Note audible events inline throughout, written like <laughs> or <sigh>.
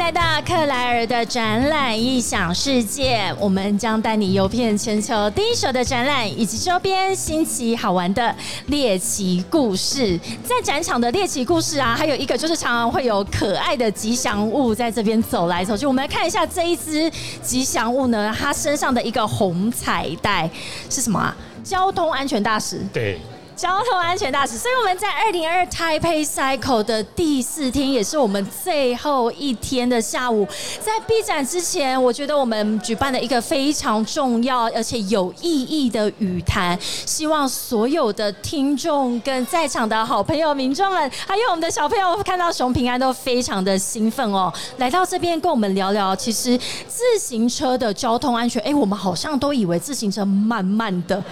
来到克莱尔的展览异想世界，我们将带你游遍全球第一手的展览以及周边新奇好玩的猎奇故事。在展场的猎奇故事啊，还有一个就是常常会有可爱的吉祥物在这边走来走去。我们来看一下这一只吉祥物呢，它身上的一个红彩带是什么啊？交通安全大使。对。交通安全大使，所以我们在二零二 Taipei Cycle 的第四天，也是我们最后一天的下午，在闭展之前，我觉得我们举办了一个非常重要而且有意义的语谈，希望所有的听众跟在场的好朋友、民众们，还有我们的小朋友，看到熊平安都非常的兴奋哦，来到这边跟我们聊聊，其实自行车的交通安全，哎，我们好像都以为自行车慢慢的。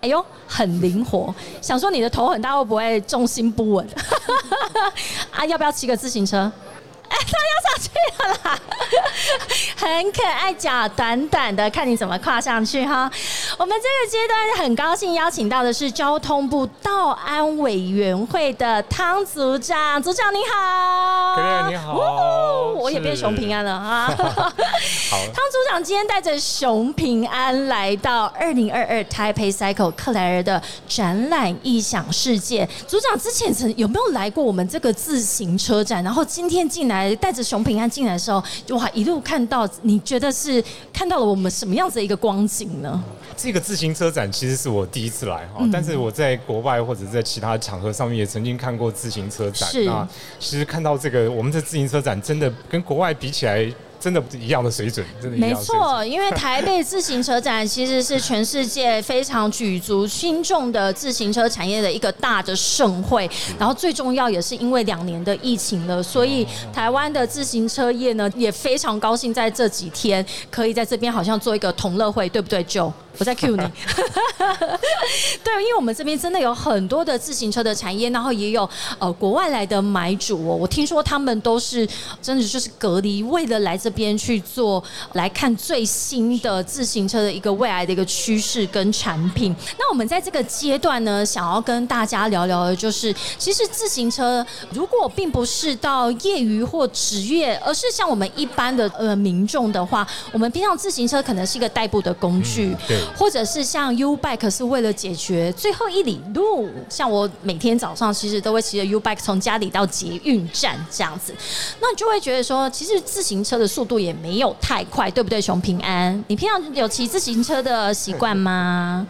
哎呦，很灵活。想说你的头很大，会不会重心不稳？<laughs> 啊，要不要骑个自行车？哎，他要上去了啦，很可爱，脚短短的，看你怎么跨上去哈。我们这个阶段很高兴邀请到的是交通部道安委员会的汤组长，组长你好，各位你好，我也变熊平安了啊。<laughs> <laughs> 好，汤组长今天带着熊平安来到二零二二 Taipei Cycle 克莱尔的展览异想世界。组长之前曾有没有来过我们这个自行车展？然后今天进来。来带着熊平安进来的时候，哇，一路看到，你觉得是看到了我们什么样子的一个光景呢？这个自行车展其实是我第一次来哈，但是我在国外或者在其他场合上面也曾经看过自行车展。那其实看到这个，我们的自行车展真的跟国外比起来。真的一样的水准，真的。没错，因为台北自行车展其实是全世界非常举足轻重的自行车产业的一个大的盛会。然后最重要也是因为两年的疫情了，所以台湾的自行车业呢也非常高兴在这几天可以在这边好像做一个同乐会，对不对，Joe？我在 cue 你，<laughs> 对，因为我们这边真的有很多的自行车的产业，然后也有呃国外来的买主哦。我听说他们都是真的就是隔离，为了来这边去做来看最新的自行车的一个未来的一个趋势跟产品。那我们在这个阶段呢，想要跟大家聊聊的就是，其实自行车如果并不是到业余或职业，而是像我们一般的呃民众的话，我们平常自行车可能是一个代步的工具。或者是像 U Bike 是为了解决最后一里路，像我每天早上其实都会骑着 U Bike 从家里到捷运站这样子，那你就会觉得说，其实自行车的速度也没有太快，对不对？熊平安，你平常有骑自行车的习惯吗？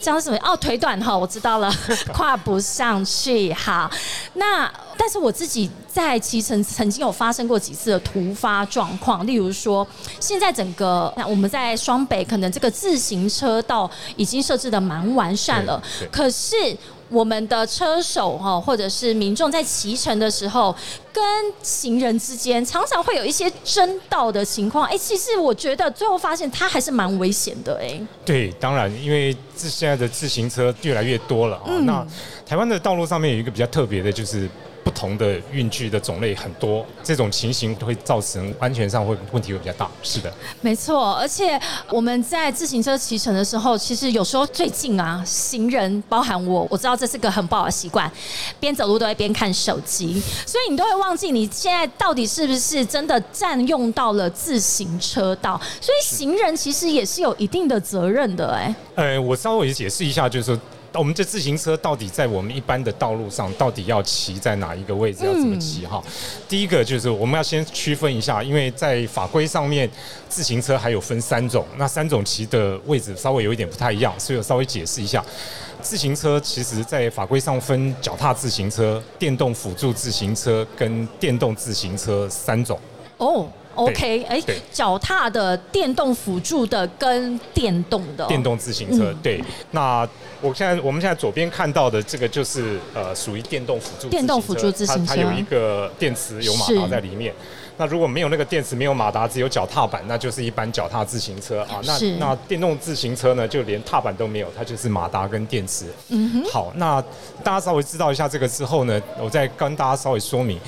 这样什么？哦，腿短哈，我知道了，<laughs> 跨不上去。好，那但是我自己在骑乘曾经有发生过几次的突发状况，例如说，现在整个那我们在双北可能这个自行车道已经设置的蛮完善了，可是。我们的车手哈，或者是民众在骑乘的时候，跟行人之间常常会有一些争道的情况。哎，其实我觉得最后发现它还是蛮危险的。哎，对，当然，因为自现在的自行车越来越多了啊。那台湾的道路上面有一个比较特别的，就是。不同的运具的种类很多，这种情形会造成安全上会问题会比较大。是的，没错。而且我们在自行车骑乘的时候，其实有时候最近啊，行人包含我，我知道这是个很不好的习惯，边走路都会边看手机，所以你都会忘记你现在到底是不是真的占用到了自行车道。所以行人其实也是有一定的责任的，哎。呃，我稍微解释一下，就是说。我们这自行车到底在我们一般的道路上，到底要骑在哪一个位置？要怎么骑？哈，第一个就是我们要先区分一下，因为在法规上面，自行车还有分三种，那三种骑的位置稍微有一点不太一样，所以我稍微解释一下。自行车其实在法规上分脚踏自行车、电动辅助自行车跟电动自行车三种。哦。OK，哎，脚踏的、电动辅助的跟电动的电动自行车，对。那我现在我们现在左边看到的这个就是呃属于电动辅助电动辅助自行车，它有一个电池有马达在里面。那如果没有那个电池，没有马达，只有脚踏板，那就是一般脚踏自行车啊。那那电动自行车呢，就连踏板都没有，它就是马达跟电池。嗯哼。好，那大家稍微知道一下这个之后呢，我再跟大家稍微说明。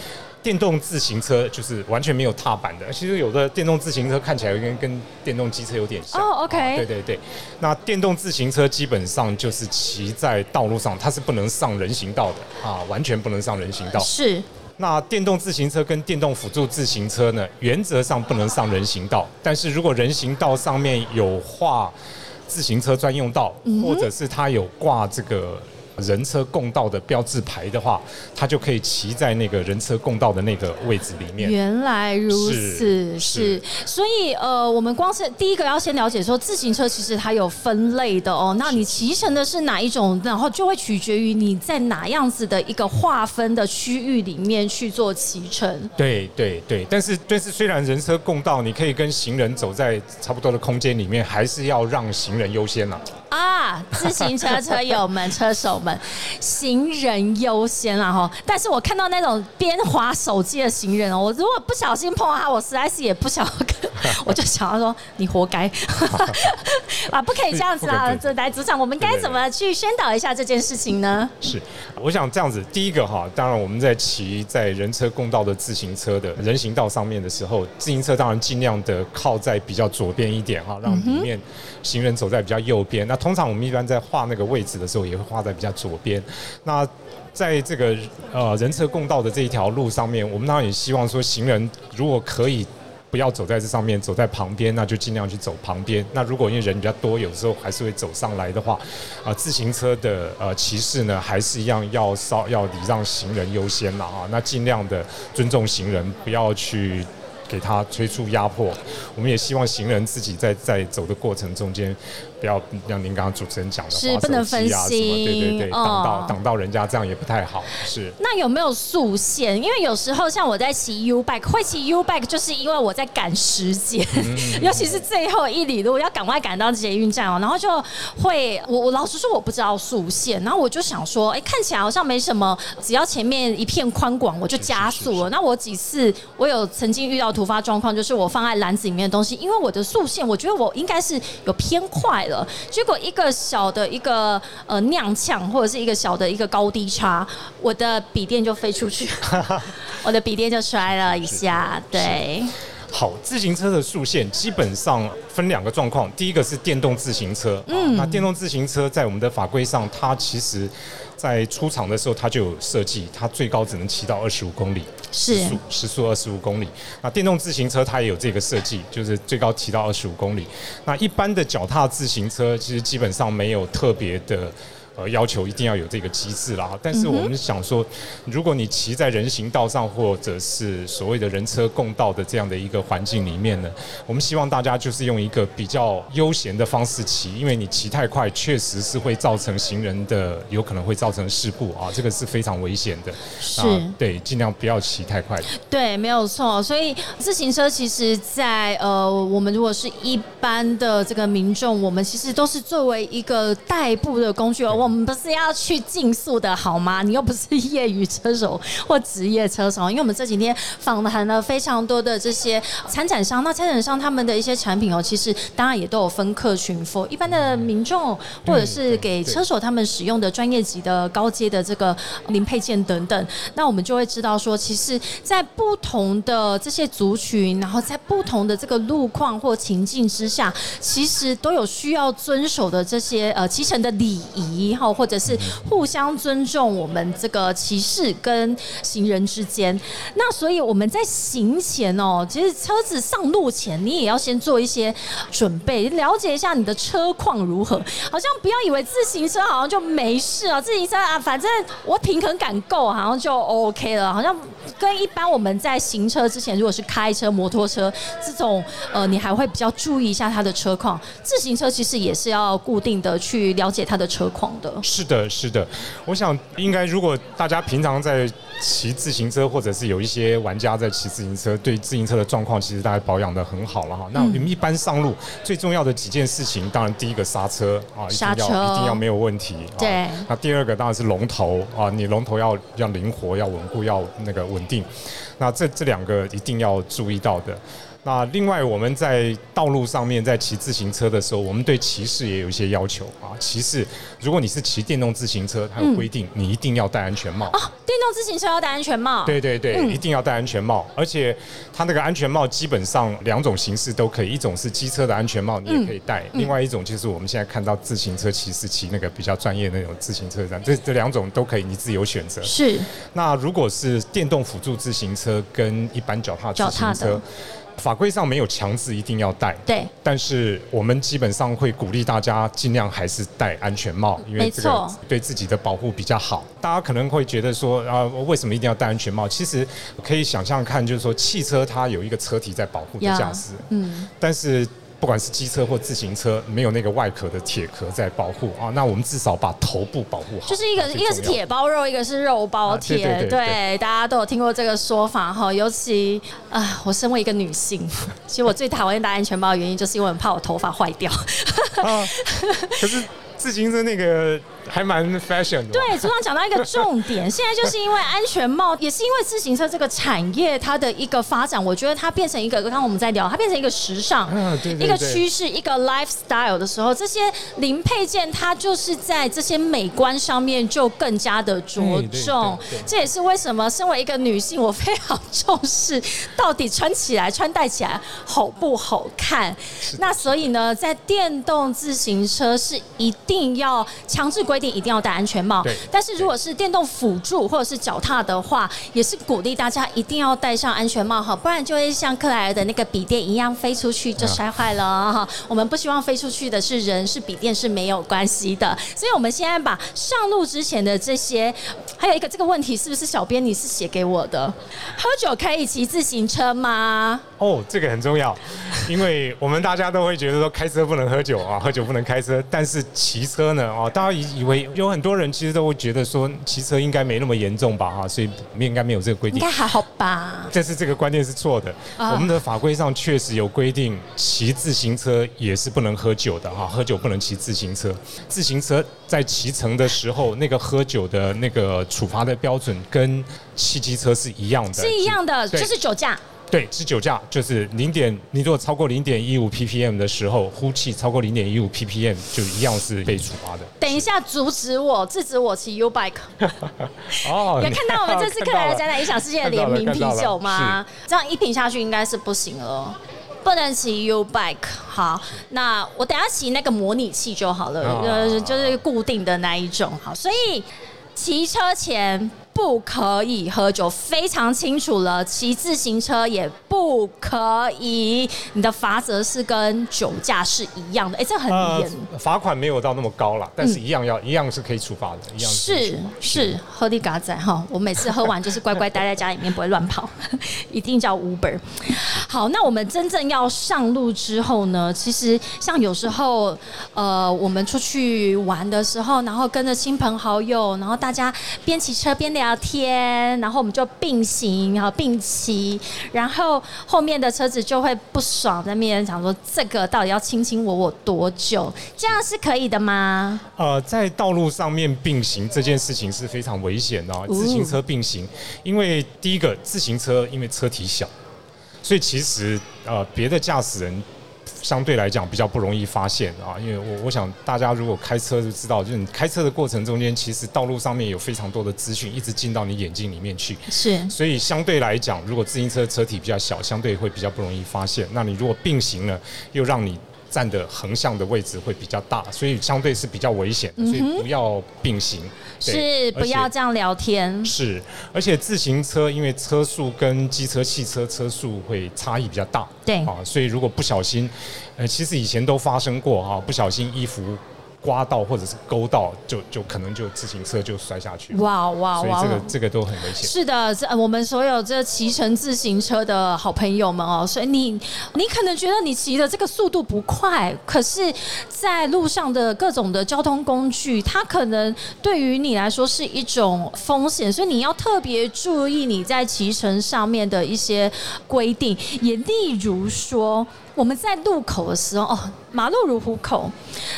电动自行车就是完全没有踏板的。其实有的电动自行车看起来跟跟电动机车有点像。哦，OK。对对对。那电动自行车基本上就是骑在道路上，它是不能上人行道的啊，完全不能上人行道。是。那电动自行车跟电动辅助自行车呢，原则上不能上人行道，但是如果人行道上面有画自行车专用道，或者是它有挂这个。人车共道的标志牌的话，它就可以骑在那个人车共道的那个位置里面。原来如此，是。所以呃，我们光是第一个要先了解说，自行车其实它有分类的哦。那你骑乘的是哪一种，然后就会取决于你在哪样子的一个划分的区域里面去做骑乘。对对对，但是但是虽然人车共道，你可以跟行人走在差不多的空间里面，还是要让行人优先了。啊，自行车车友们、车手们，行人优先啊哈！但是我看到那种边滑手机的行人哦，我如果不小心碰到他，我实在是也不想，<laughs> 我就想要说你活该 <laughs> 啊！不可以这样子啊！这来组长，我们该怎么去宣导一下这件事情呢？是，我想这样子，第一个哈，当然我们在骑在人车共道的自行车的人行道上面的时候，自行车当然尽量的靠在比较左边一点哈，让里面行人走在比较右边。那通常我们一般在画那个位置的时候，也会画在比较左边。那在这个呃人车共道的这一条路上面，我们当然也希望说，行人如果可以不要走在这上面，走在旁边，那就尽量去走旁边。那如果因为人比较多，有时候还是会走上来的话，啊，自行车的呃骑士呢，还是一样要稍要礼让行人优先了啊。那尽量的尊重行人，不要去。给他催促压迫，我们也希望行人自己在在走的过程中间，不要像您刚刚主持人讲的，是不能分心，对对对，挡到挡到人家这样也不太好。是。那有没有速限？因为有时候像我在骑 U bike，会骑 U bike 就是因为我在赶时间，<laughs> 尤其是最后一里路要赶快赶到捷运站哦，然后就会我我老实说我不知道速限，然后我就想说，哎，看起来好像没什么，只要前面一片宽广，我就加速了。那我几次我有曾经遇到。突发状况就是我放在篮子里面的东西，因为我的速限，我觉得我应该是有偏快了，结果一个小的一个呃踉跄，或者是一个小的一个高低差，我的笔电就飞出去，<laughs> 我的笔电就摔了一下。对，好，自行车的速限基本上分两个状况，第一个是电动自行车，嗯，那电动自行车在我们的法规上，它其实。在出厂的时候，它就有设计，它最高只能骑到二十五公里，时速时速二十五公里。那电动自行车它也有这个设计，就是最高骑到二十五公里。那一般的脚踏自行车其实基本上没有特别的。呃，要求一定要有这个机制啦。但是我们想说，如果你骑在人行道上，或者是所谓的人车共道的这样的一个环境里面呢，我们希望大家就是用一个比较悠闲的方式骑，因为你骑太快，确实是会造成行人的有可能会造成事故啊，这个是非常危险的。是，对，尽量不要骑太快。对，没有错。所以自行车其实，在呃，我们如果是一般的这个民众，我们其实都是作为一个代步的工具而。我们不是要去竞速的好吗？你又不是业余车手或职业车手。因为我们这几天访谈了非常多的这些参展商，那参展商他们的一些产品哦，其实当然也都有分客群，for 一般的民众，或者是给车手他们使用的专业级的高阶的这个零配件等等。那我们就会知道说，其实，在不同的这些族群，然后在不同的这个路况或情境之下，其实都有需要遵守的这些呃骑乘的礼仪。好，或者是互相尊重我们这个骑士跟行人之间。那所以我们在行前哦，其实车子上路前，你也要先做一些准备，了解一下你的车况如何。好像不要以为自行车好像就没事啊，自行车啊，反正我平衡感够，好像就 OK 了。好像跟一般我们在行车之前，如果是开车、摩托车这种，呃，你还会比较注意一下它的车况。自行车其实也是要固定的去了解它的车况。是的，是的，我想应该，如果大家平常在骑自行车，或者是有一些玩家在骑自行车，对自行车的状况，其实大家保养的很好了哈。那你们一般上路最重要的几件事情，当然第一个刹车啊，一定要一定要没有问题。对。那第二个当然是龙头啊，你龙头要要灵活，要稳固，要那个稳定。那这这两个一定要注意到的。那另外，我们在道路上面在骑自行车的时候，我们对骑士也有一些要求啊。骑士，如果你是骑电动自行车，它有规定，你一定要戴安全帽。啊，电动自行车要戴安全帽。对对对，一定要戴安全帽。而且，它那个安全帽基本上两种形式都可以，一种是机车的安全帽，你也可以戴；另外一种就是我们现在看到自行车骑士骑那个比较专业那种自行车这这两种都可以，你自由选择。是。那如果是电动辅助自行车跟一般脚踏自行车。法规上没有强制一定要戴，对，但是我们基本上会鼓励大家尽量还是戴安全帽，因为这个对自己的保护比较好。大家可能会觉得说啊，为什么一定要戴安全帽？其实可以想象看，就是说汽车它有一个车体在保护驾驶，嗯，但是。不管是机车或自行车，没有那个外壳的铁壳在保护啊，那我们至少把头部保护好。就是一个一个是铁包肉，一个是肉包铁，对，大家都有听过这个说法哈。尤其啊，我身为一个女性，<laughs> 其实我最讨厌戴安全包的原因，就是因为怕我头发坏掉。可是。自行车那个还蛮 fashion 的。对，组长讲到一个重点，<laughs> 现在就是因为安全帽，也是因为自行车这个产业它的一个发展，我觉得它变成一个，刚刚我们在聊，它变成一个时尚，一个趋势，一个 lifestyle 的时候，这些零配件它就是在这些美观上面就更加的着重。这也是为什么身为一个女性，我非常重视到底穿起来、穿戴起来好不好看。那所以呢，在电动自行车是一。定要强制规定一定要戴安全帽，但是如果是电动辅助或者是脚踏的话，也是鼓励大家一定要戴上安全帽哈，不然就会像克莱尔的那个笔电一样飞出去就摔坏了哈。<laughs> 我们不希望飞出去的是人，是笔电是没有关系的。所以我们现在把上路之前的这些，还有一个这个问题是不是小编你是写给我的？喝酒可以骑自行车吗？哦，这个很重要，因为我们大家都会觉得说开车不能喝酒啊，喝酒不能开车，但是骑骑车呢？哦，大家以以为有很多人其实都会觉得说骑车应该没那么严重吧？哈，所以应该没有这个规定，应该还好吧？但是这个观念是错的。我们的法规上确实有规定，骑自行车也是不能喝酒的哈，喝酒不能骑自行车。自行车在骑乘的时候，那个喝酒的那个处罚的标准跟汽机车是一样的，是一样的，就是酒驾。对，是酒驾，就是零点，你如果超过零点一五 ppm 的时候，呼气超过零点一五 ppm 就一样是被处罚的。等一下，阻止我，制止我骑 U bike。<laughs> 哦，有看到我们这次克莱尔加拿大影响世界的联名啤酒吗？这样一瓶下去应该是不行了，不能骑 U bike。好，那我等下骑那个模拟器就好了，呃，就是固定的那一种。好，所以骑车前。不可以喝酒，非常清楚了。骑自行车也不可以，你的罚则是跟酒驾是一样的。哎，这很严。罚款没有到那么高了，但是一样要一样是可以处罚的，一样是是喝的嘎仔哈。我每次喝完就是乖乖待在家里面，不会乱跑，<laughs> 一定叫 Uber。好，那我们真正要上路之后呢？其实像有时候呃，我们出去玩的时候，然后跟着亲朋好友，然后大家边骑车边聊。聊天，然后我们就并行，然后并骑，然后后面的车子就会不爽，在面前讲说：“这个到底要卿卿我我多久？这样是可以的吗？”呃，在道路上面并行这件事情是非常危险的，自行车并行，因为第一个自行车因为车体小，所以其实呃别的驾驶人。相对来讲比较不容易发现啊，因为我我想大家如果开车就知道，就是你开车的过程中间，其实道路上面有非常多的资讯一直进到你眼睛里面去。是。所以相对来讲，如果自行车车体比较小，相对会比较不容易发现。那你如果并行了，又让你。站的横向的位置会比较大，所以相对是比较危险，所以不要并行。是不要这样聊天。是，而且自行车因为车速跟机车、汽车车速会差异比较大。对啊，所以如果不小心，呃，其实以前都发生过啊，不小心衣服。刮到或者是勾到，就就可能就自行车就摔下去。哇哇哇！所以这个这个都很危险。是的，这我们所有这骑乘自行车的好朋友们哦，所以你你可能觉得你骑的这个速度不快，可是在路上的各种的交通工具，它可能对于你来说是一种风险，所以你要特别注意你在骑乘上面的一些规定，也例如说。我们在路口的时候，哦，马路如虎口，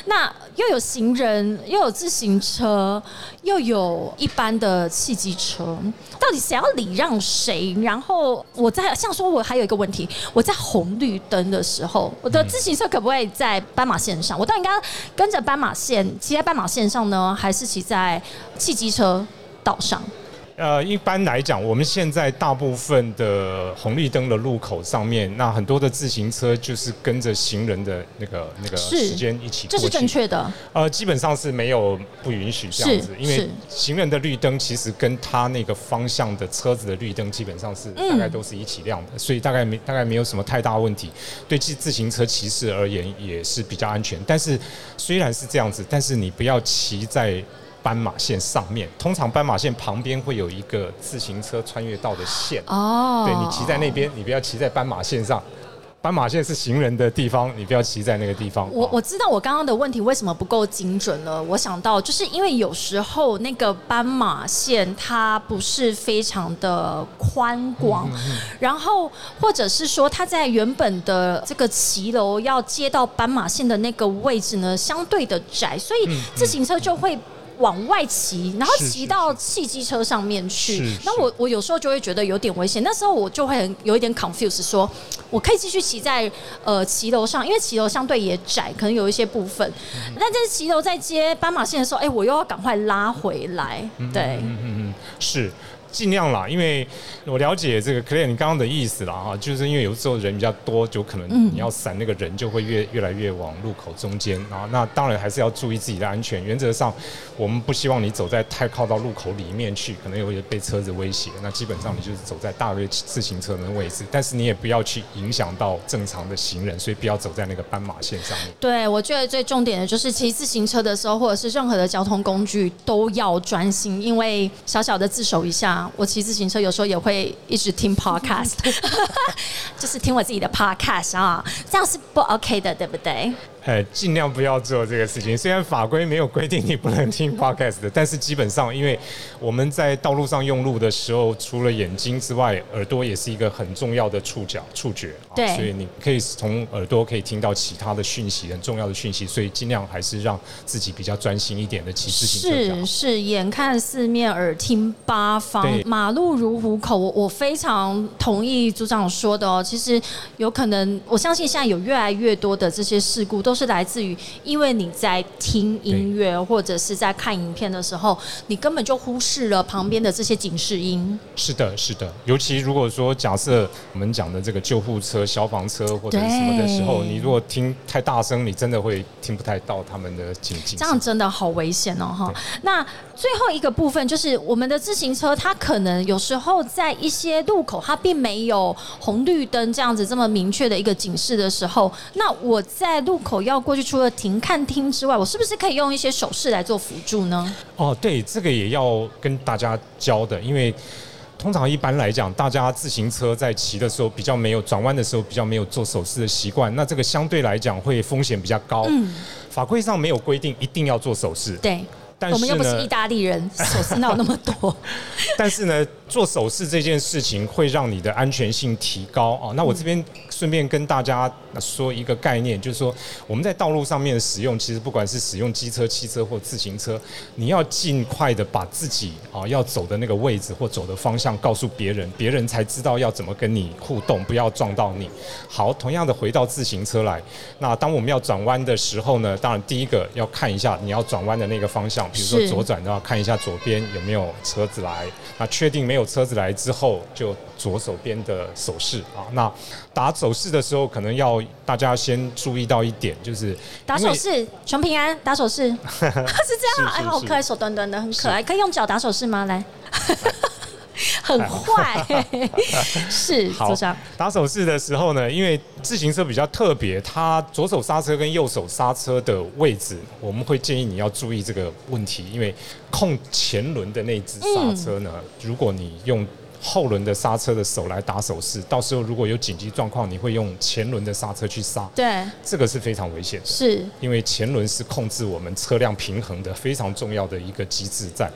那又有行人，又有自行车，又有一般的汽机车，到底谁要礼让谁？然后我在像说，我还有一个问题，我在红绿灯的时候，我的自行车可不可以在斑马线上？我到底应该跟着斑马线骑在斑马线上呢，还是骑在汽机车道上？呃，一般来讲，我们现在大部分的红绿灯的路口上面，那很多的自行车就是跟着行人的那个那个时间一起过去。这是正确的。呃，基本上是没有不允许这样子，因为行人的绿灯其实跟他那个方向的车子的绿灯基本上是嗯大概都是一起亮的，所以大概没大概没有什么太大问题。对自自行车骑士而言也是比较安全。但是虽然是这样子，但是你不要骑在。斑马线上面，通常斑马线旁边会有一个自行车穿越道的线。哦，对你骑在那边，你不要骑在斑马线上。斑马线是行人的地方，你不要骑在那个地方。我哦我知道我刚刚的问题为什么不够精准了。我想到就是因为有时候那个斑马线它不是非常的宽广，然后或者是说它在原本的这个骑楼要接到斑马线的那个位置呢，相对的窄，所以自行车就会。往外骑，然后是是骑到汽机车上面去是。那我我有时候就会觉得有点危险，那时候我就会很有一点 confuse，说我可以继续骑在呃骑楼上，因为骑楼相对也窄，可能有一些部分。嗯但在骑楼在接斑马线的时候，哎、我又要赶快拉回来。对，嗯嗯嗯，是尽量啦，因为我了解这个 Clare 你刚刚的意思啦哈，就是因为有时候人比较多，就可能你要闪那个人就会越越来越往路口中间啊。那当然还是要注意自己的安全。原则上，我们不希望你走在太靠到路口里面去，可能有些被车子威胁。那基本上你就是走在大约自行车的位置，但是你也不要去影响到正常的行人，所以不要走在那个斑马线上面。对，我觉得最重点的就是骑自行车的时候，或者是任何的交通工具都要专心，因为小小的自首一下，我骑自行车有时候也会一直听 <laughs> podcast，就是听我自己的 podcast 啊，这样是不 OK 的，对不对？呃，尽量不要做这个事情。虽然法规没有规定你不能听 <laughs> podcast 的，但是基本上，因为我们在道路上用路的时候，除了眼睛之外，耳朵也是一个很重要的触角、触觉。啊对所以你可以从耳朵可以听到其他的讯息，很重要的讯息。所以尽量还是让自己比较专心一点的骑自行车是是，眼看四面，耳听八方，马路如虎口。我我非常同意组长说的哦。其实有可能，我相信现在有越来越多的这些事故，都是来自于因为你在听音乐或者是在看影片的时候，你根本就忽视了旁边的这些警示音。是的，是的，尤其如果说假设我们讲的这个救护车、消防车或者什么的时候，你如果听太大声，你真的会听不太到他们的警警。这样真的好危险哦，哈。那最后一个部分就是我们的自行车，它可能有时候在一些路口，它并没有红绿灯这样子这么明确的一个警示的时候，那我在路口要过去，除了停看听之外，我是不是可以用一些手势来做辅助呢？哦，对，这个也要跟大家教的，因为通常一般来讲，大家自行车在骑的时候比较没有转弯的时候比较没有做手势的习惯，那这个相对来讲会风险比较高。嗯，法规上没有规定一定要做手势，对。但是我们又不是意，大利人，手势哪有那么多？<laughs> 但是呢，做手势这件事情会让你的安全性提高啊。那我这边顺便跟大家说一个概念，就是说我们在道路上面使用，其实不管是使用机车、汽车或自行车，你要尽快的把自己啊要走的那个位置或走的方向告诉别人，别人才知道要怎么跟你互动，不要撞到你。好，同样的回到自行车来，那当我们要转弯的时候呢，当然第一个要看一下你要转弯的那个方向，比如说左转的话，看一下左边有没有车子来。那确定没有车子来之后，就左手边的手势啊。那打手势的时候，可能要大家先注意到一点，就是打手势，全平安，打手势，<laughs> 是这样啊，哎，好可爱，手短短的，很可爱，可以用脚打手势吗？来。<laughs> 很坏，<laughs> 是好组长，打手势的时候呢，因为自行车比较特别，它左手刹车跟右手刹车的位置，我们会建议你要注意这个问题，因为控前轮的那只刹车呢，如果你用后轮的刹车的手来打手势，到时候如果有紧急状况，你会用前轮的刹车去刹，对，这个是非常危险的。是。因为前轮是控制我们车辆平衡的非常重要的一个机制在，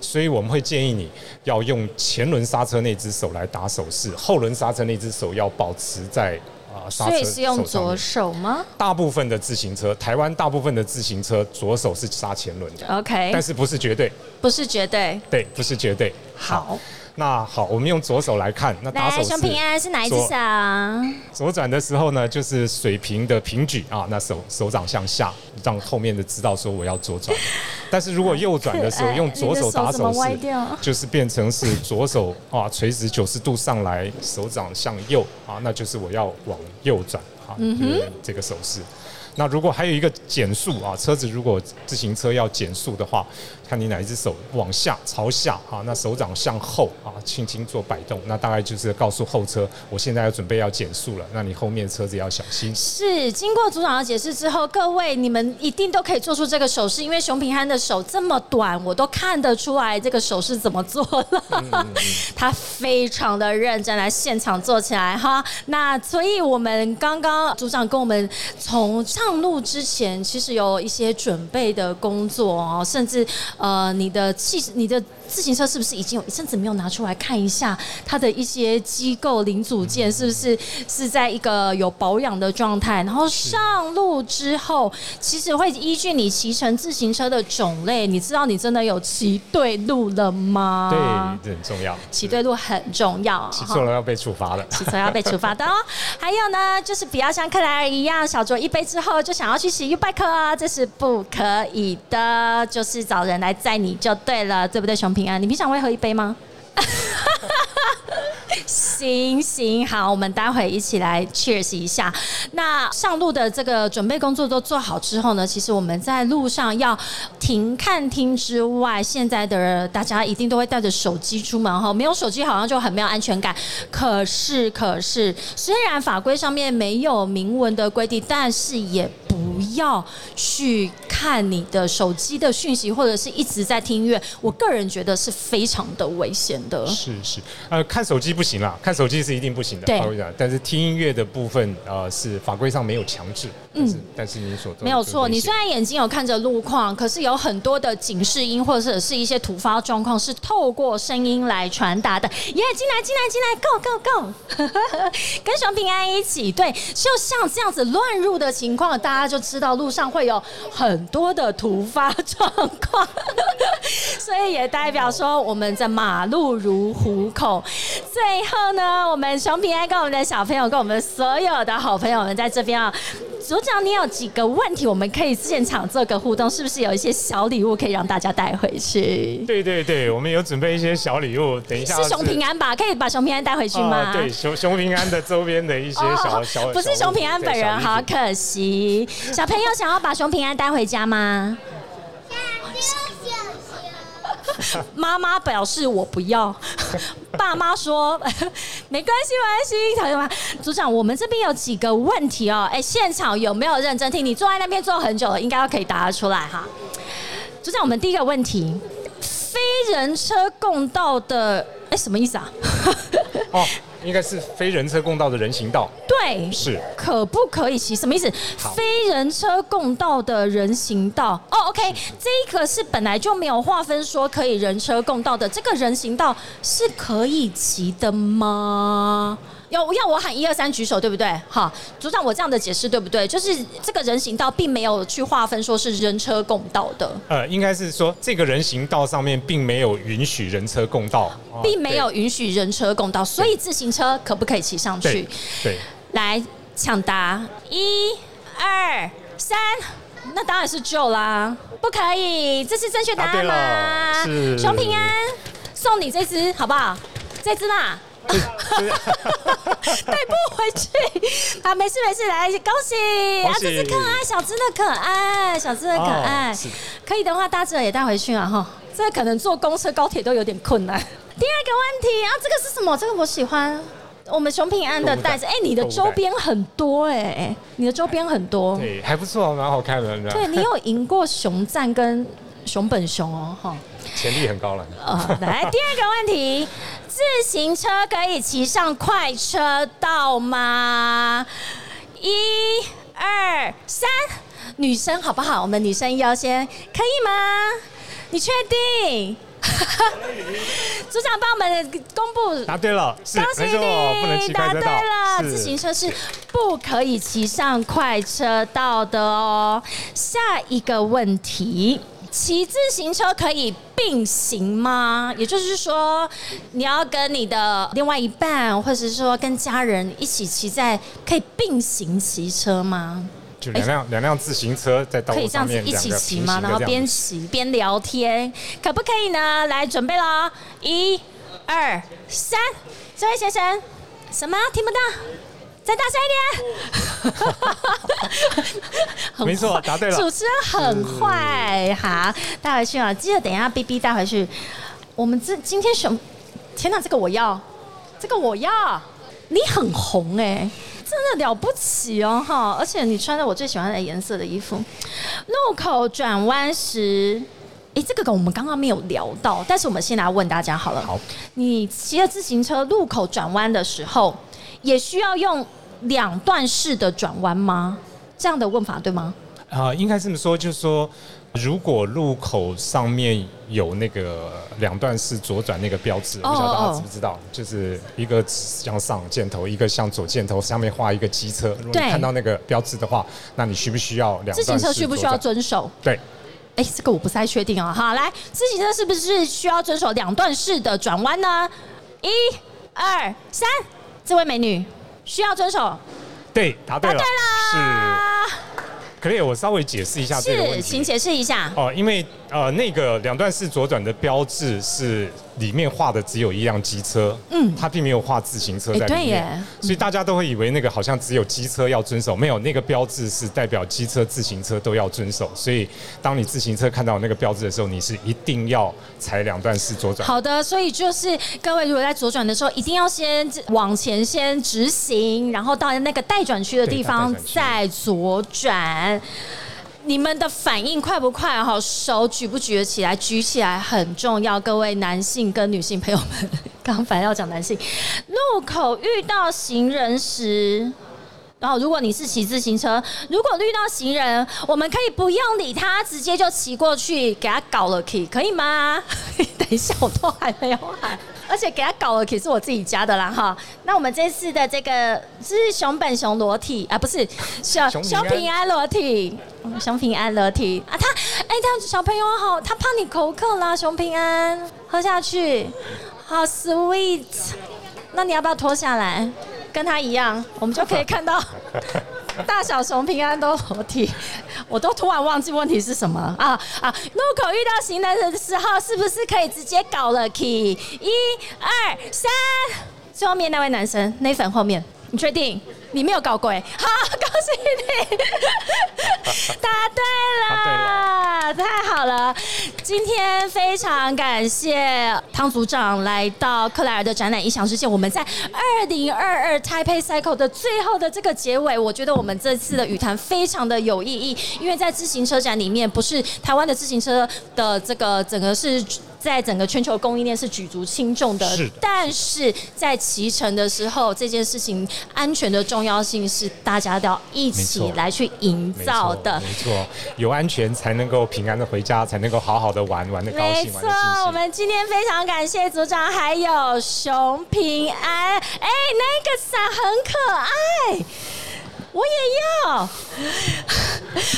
所以我们会建议你要用前轮刹车那只手来打手势，后轮刹车那只手要保持在啊刹车所以是用左手吗？大部分的自行车，台湾大部分的自行车左手是刹前轮的，？OK，但是不是绝对，不是绝对。对，不是绝对。好，那好，我们用左手来看，那打手来，势熊平安是哪一手？左转的时候呢，就是水平的平举啊，那手手掌向下，让后面的知道说我要左转。<laughs> 但是如果右转的时候用左手打手势，就是变成是左手啊垂直九十度上来，手掌向右啊，那就是我要往右转啊，嗯这个手势。那如果还有一个减速啊，车子如果自行车要减速的话，看你哪一只手往下朝下啊，那手掌向后啊，轻轻做摆动，那大概就是告诉后车，我现在要准备要减速了，那你后面车子要小心。是经过组长的解释之后，各位你们一定都可以做出这个手势，因为熊平安的手这么短，我都看得出来这个手势怎么做了。<laughs> 他非常的认真来现场做起来哈。那所以我们刚刚组长跟我们从上路之前，其实有一些准备的工作哦，甚至呃你的气你的自行车是不是已经有一阵子没有拿出来看一下它的一些机构零组件是不是是在一个有保养的状态？然后上路之后，其实会依据你骑乘自行车的种类，你知道你真的有骑对路了吗？对，这很重要。骑对路很重要，骑错了要被处罚的。骑车要被处罚的哦。还有呢，就是不要像克莱尔一样，小酌一杯之后就想要去骑 U bike 啊，这是不可以的。就是找人来载你就对了，对不对，熊平你平常会喝一杯吗？<laughs> 行行好，我们待会一起来 cheers 一下。那上路的这个准备工作都做好之后呢，其实我们在路上要停看听之外，现在的大家一定都会带着手机出门哈，没有手机好像就很没有安全感。可是可是，虽然法规上面没有明文的规定，但是也要去看你的手机的讯息，或者是一直在听音乐。我个人觉得是非常的危险的。是是，呃，看手机不行啦，看手机是一定不行的，对但是听音乐的部分，呃，是法规上没有强制，嗯、但是你所没有错，你虽然眼睛有看着路况，可是有很多的警示音或者是一些突发状况是透过声音来传达的。耶，进来，进来，进来，Go Go Go，跟熊平安一起。对，就像这样子乱入的情况，大家就知道路上会有很多的突发状况，<laughs> 所以也代表说我们在马路如虎口。最后呢，我们熊平安跟我们的小朋友，跟我们所有的好朋友们在这边啊。组长，你有几个问题，我们可以现场做个互动，是不是有一些小礼物可以让大家带回去？对对对，我们有准备一些小礼物，等一下是熊平安吧？可以把熊平安带回去吗？啊对，熊熊平安的周边的一些小、哦小，不是熊平安本人，好好。可惜。小朋友想要把熊平安带回家吗？妈妈表示我不要，爸妈说没关系，没关系。同学们，组长，我们这边有几个问题哦。哎，现场有没有认真听？你坐在那边坐很久了，应该要可以答得出来哈。组长，我们第一个问题，非人车共道的，哎，什么意思啊？哦，应该是非人车共道的人行道，对，是可不可以骑？什么意思？非人车共道的人行道。哦，OK，这一个是本来就没有划分说可以人车共道的，这个人行道是可以骑的吗？要要我喊一二三举手，对不对？好，组长，我这样的解释对不对？就是这个人行道并没有去划分说是人车共道的，呃，应该是说这个人行道上面并没有允许人车共道，哦并没有允许人车共道，所以自行车可不可以骑上去？对对来抢答，一、二、三，那当然是救啦，不可以，这是正确答案吗？是熊平安，送你这只好不好？这只啦。<laughs> 带不回去啊！没事没事，来恭喜啊！这只可爱，小只的可爱，小只的可爱哦，可以的话，大只的也带回去啊哈。这可能坐公车、高铁都有点困难。<laughs> 第二个问题啊，这个是什么？这个我喜欢。我们熊平安的袋子，哎、你的周边很多哎、你的周边很多，对还不错，蛮好看的，对你有赢过熊赞跟熊本熊哦，哈。潜力很高了。呃，来第二个问题，<laughs> 自行车可以骑上快车道吗？一、二、三，女生好不好？我们女生优先，可以吗？你确定？<laughs> 组长帮我们公布，答对了，恭喜你答对了，自行车是不可以骑上快车道的哦。下一个问题。骑自行车可以并行吗？也就是说，你要跟你的另外一半，或者是说跟家人一起骑在，可以并行骑车吗？就两辆两辆自行车在道可以路上面这样子一起骑吗？然后边骑边聊天，可不可以呢？来，准备喽！一、二、三，这位先生，什么听不到？再大声一点！很 <laughs> 没错答对了主持人很坏，好，带回去啊！记得等一下 B B 带回去。我们这今天选，天哪，这个我要，这个我要，你很红哎、真的了不起哦哈！而且你穿着我最喜欢的颜色的衣服，路口转弯时。诶，这个我们刚刚没有聊到，但是我们先来问大家好了。好，你骑着自行车路口转弯的时候，也需要用两段式的转弯吗？这样的问法对吗？啊、应该这么说，就是说，如果路口上面有那个两段式左转那个标志，我不知道大哦家知不知道？就是一个向上箭头，一个向左箭头，上面画一个机车。如果看到那个标志的话，那你需不需要两自行车需不需要？遵守？对，哎，这个我不太确定啊。好，来，自行车是不是需要遵守两段式的转弯呢？一、二、三，这位美女需要遵守。对，答对了，是。啊，可以，我稍微解释一下这个问是，题。请解释一下。哦，因为呃，那个两段式左转的标志是里面画的只有一辆机车，嗯，它并没有画自行车在里面，所以大家都会以为那个好像只有机车要遵守，没有那个标志是代表机车、自行车都要遵守，所以当你自行车看到那个标志的时候，你是一定要踩两段式左转。好的，所以就是各位如果在左转的时候，一定要先往前先直行，然后到那个待转区的地方再左转。你们的反应快不快？哈，手举不举得起来？举起来很重要。各位男性跟女性朋友们，刚反正要讲男性，路口遇到行人时。然后，如果你是骑自行车，如果遇到行人，我们可以不用理他，直接就骑过去给他搞了 key，可以吗？<laughs> 等一下，我都还没有喊，而且给他搞了 key 是我自己加的啦哈。那我们这次的这个是熊本熊裸体啊，不是小熊平安熊平安裸体，嗯熊平安裸体啊，他哎，他小朋友好，他怕你口渴啦，熊平安喝下去，好 sweet。那你要不要脱下来，跟他一样，我们就可以看到 <laughs> 大小熊平安都合体。我都突然忘记问题是什么啊啊！路口遇到行人的时候，是不是可以直接搞了 key？一二三，最后面那位男生，那粉后面，你确定？你没有搞鬼？好，恭喜你，答对了，太好了！今天非常感谢汤组长来到克莱尔的展览一想世界。我们在二零二二 Taipei Cycle 的最后的这个结尾，我觉得我们这次的语谈非常的有意义，因为在自行车展里面，不是台湾的自行车的这个整个是。在整个全球供应链是举足轻重的，是的但是在骑乘的时候，这件事情安全的重要性是大家都要一起来去营，造的。没错，有安全才能够平安的回家，才能够好好的玩，玩的高没兴，没错。我们今天非常感谢组长还有熊平安，哎，那个伞很可爱。我也要，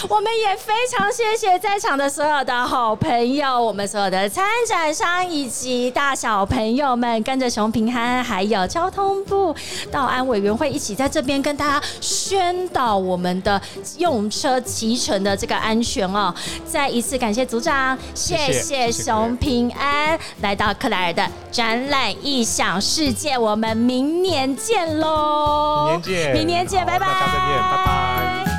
<laughs> 我们也非常谢谢在场的所有的好朋友，我们所有的参展商以及大小朋友们，跟着熊平安还有交通部道安委员会一起在这边跟大家宣导我们的用车骑乘的这个安全哦。再一次感谢组长，谢谢熊平安来到克莱尔的展览异想世界，我们明年见喽！明年见明年见，拜拜，见拜拜。